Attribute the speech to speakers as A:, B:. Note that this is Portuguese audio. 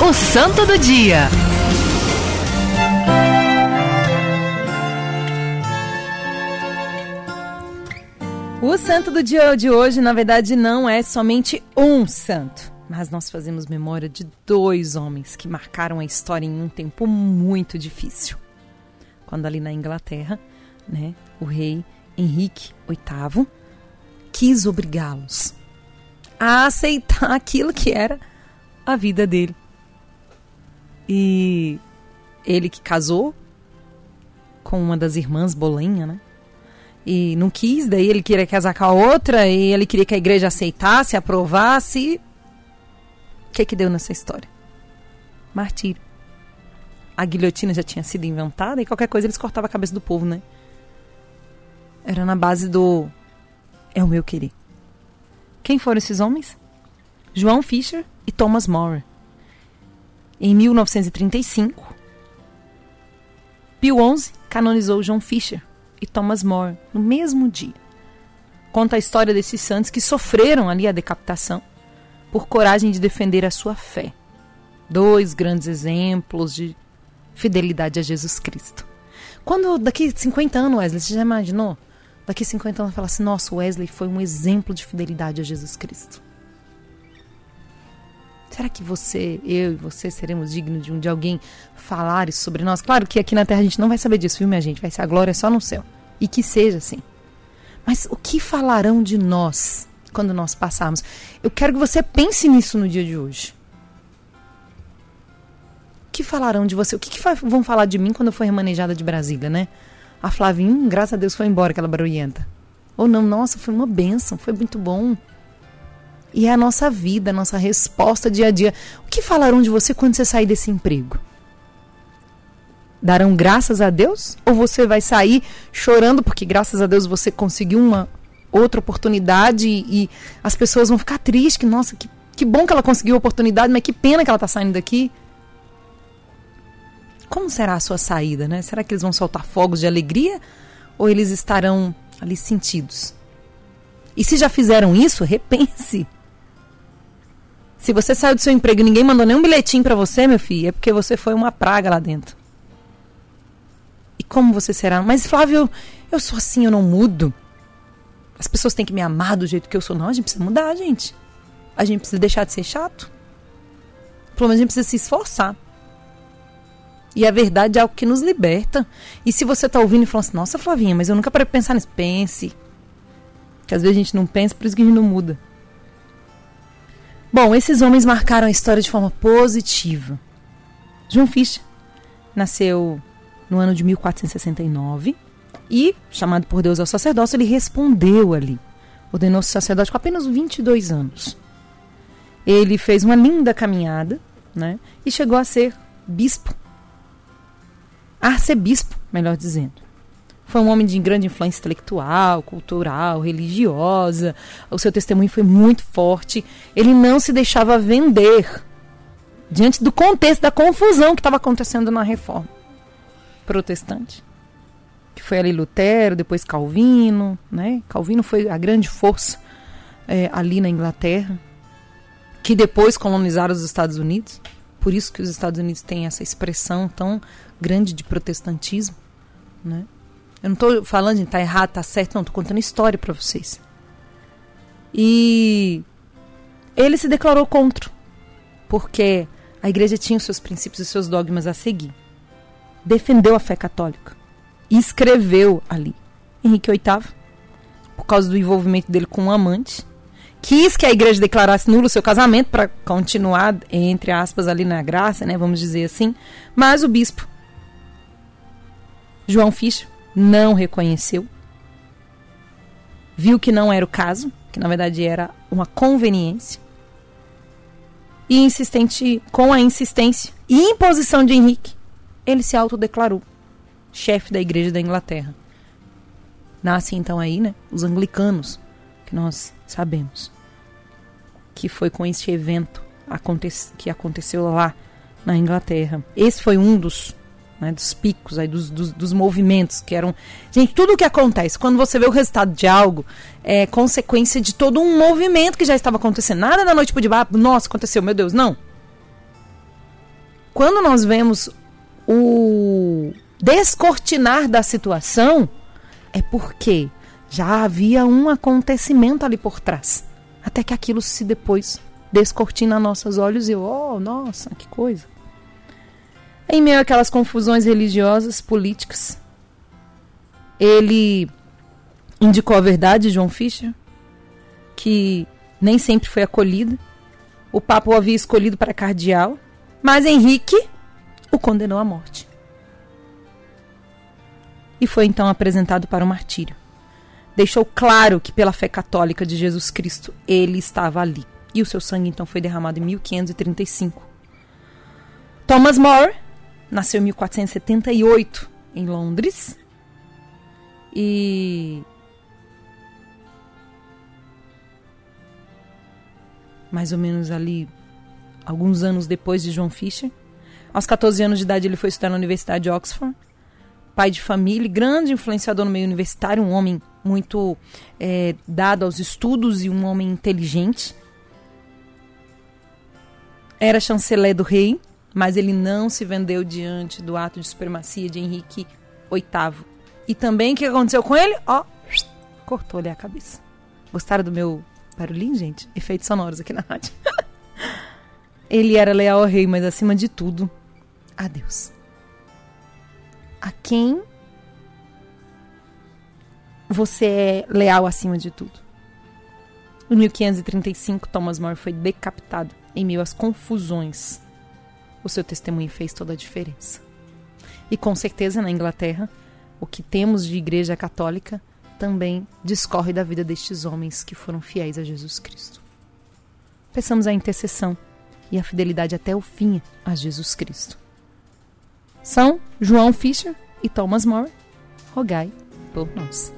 A: O Santo do Dia.
B: O santo do dia de hoje, na verdade, não é somente um santo, mas nós fazemos memória de dois homens que marcaram a história em um tempo muito difícil. Quando ali na Inglaterra, né, o rei Henrique VIII quis obrigá-los a aceitar aquilo que era a vida dele. E ele que casou com uma das irmãs Bolenha, né? E não quis, daí ele queria casar com a outra e ele queria que a igreja aceitasse, aprovasse. O que que deu nessa história? Martírio. A guilhotina já tinha sido inventada e qualquer coisa eles cortavam a cabeça do povo, né? Era na base do é o meu querer. Quem foram esses homens? João Fisher e Thomas More. Em 1935, Pio XI canonizou João Fisher e Thomas More no mesmo dia. Conta a história desses santos que sofreram ali a decapitação por coragem de defender a sua fé. Dois grandes exemplos de fidelidade a Jesus Cristo. Quando daqui 50 anos, Wesley, você já imaginou? Daqui 50 anos, falar assim: nossa, Wesley foi um exemplo de fidelidade a Jesus Cristo. Será que você, eu e você seremos dignos de, um, de alguém falar isso sobre nós? Claro que aqui na Terra a gente não vai saber disso, viu, minha gente? Vai ser a glória só no céu. E que seja assim. Mas o que falarão de nós quando nós passarmos? Eu quero que você pense nisso no dia de hoje. O que falarão de você? O que, que vão falar de mim quando eu for remanejada de Brasília, né? A Flavinha, hum, graças a Deus, foi embora aquela barulhenta. Ou não, nossa, foi uma benção, foi muito bom. E é a nossa vida, a nossa resposta dia a dia. O que falarão de você quando você sair desse emprego? Darão graças a Deus? Ou você vai sair chorando porque, graças a Deus, você conseguiu uma outra oportunidade e, as pessoas vão ficar tristes? Que, nossa, que, que bom que ela conseguiu a oportunidade, mas que pena que ela está saindo daqui. Como será a sua saída, né? Será que eles vão soltar fogos de alegria? Ou eles estarão ali sentidos? E se já fizeram isso, repense. Se você saiu do seu emprego e ninguém mandou nenhum bilhetinho para você, meu filho, é porque você foi uma praga lá dentro. E como você será? Mas Flávio, eu sou assim, eu não mudo. As pessoas têm que me amar do jeito que eu sou. Não, a gente precisa mudar, gente. A gente precisa deixar de ser chato. Pelo menos a gente precisa se esforçar. E a verdade é algo que nos liberta. E se você está ouvindo e falando assim, nossa, Flavinha, mas eu nunca parei pensar nisso. Pense. Que às vezes a gente não pensa, por isso que a gente não muda. Bom, esses homens marcaram a história de forma positiva. João Fischer nasceu no ano de 1469 e, chamado por Deus ao sacerdócio, ele respondeu ali. Ordenou-se sacerdote com apenas 22 anos. Ele fez uma linda caminhada né, e chegou a ser bispo. Arcebispo, melhor dizendo. Foi um homem de grande influência intelectual, cultural, religiosa. O seu testemunho foi muito forte. Ele não se deixava vender diante do contexto da confusão que estava acontecendo na reforma protestante. Que foi ali Lutero, depois Calvino, né? Calvino foi a grande força é, ali na Inglaterra, que depois colonizaram os Estados Unidos. Por isso que os Estados Unidos têm essa expressão tão grande de protestantismo, né? Eu não estou falando de tá errado, tá certo, não, estou contando história para vocês. E ele se declarou contra, porque a igreja tinha os seus princípios e os seus dogmas a seguir. Defendeu a fé católica e escreveu ali. Henrique VIII, por causa do envolvimento dele com um amante, quis que a igreja declarasse nulo o seu casamento para continuar, entre aspas, ali na graça, né, vamos dizer assim, mas o bispo João Fischer não reconheceu, viu que não era o caso, que na verdade era uma conveniência, e insistente com a insistência e imposição de Henrique, ele se autodeclarou chefe da Igreja da Inglaterra. Nasce então aí, né, os anglicanos, que nós sabemos que foi com este evento que aconteceu lá na Inglaterra. Esse foi um dos né, dos picos, aí, dos, dos, dos, movimentos que eram. Gente, tudo o que acontece, quando você vê o resultado de algo, é consequência de todo um movimento que já estava acontecendo. Nada da noite pro de nossa, aconteceu, meu Deus, não. quando nós vemos o descortinar da situação, é porque já havia um acontecimento ali por trás. Até que aquilo se depois descortina nossos olhos e oh, nossa, que coisa. Em meio àquelas confusões religiosas, políticas, ele indicou a verdade, João Fischer, que nem sempre foi acolhida. O Papa o havia escolhido para cardeal, mas Henrique o condenou à morte. E foi então apresentado para o martírio. Deixou claro que, pela fé católica de Jesus Cristo, ele estava ali. E o seu sangue então foi derramado em 1535. Thomas More nasceu em 1478 em Londres. E mais ou menos ali alguns anos depois de João Fisher. Aos 14 anos de idade ele foi estudar na Universidade de Oxford. Pai de família, grande influenciador no meio universitário, um homem muito é, dado aos estudos e um homem inteligente. Era chanceler do rei, mas ele não se vendeu diante do ato de supremacia de Henrique VIII. E também o que aconteceu com ele? Ó, cortou-lhe a cabeça. Gostaram do meu barulhinho, gente? Efeitos sonoros aqui na rádio. ele era leal ao rei, mas acima de tudo, a Deus. A quem você é leal acima de tudo? Em 1535, Thomas More foi decapitado em meio às confusões. O seu testemunho fez toda a diferença. E com certeza na Inglaterra, o que temos de igreja católica também discorre da vida destes homens que foram fiéis a Jesus Cristo. Peçamos a intercessão e a fidelidade até o fim a Jesus Cristo. São João Fischer e Thomas More, rogai por nós.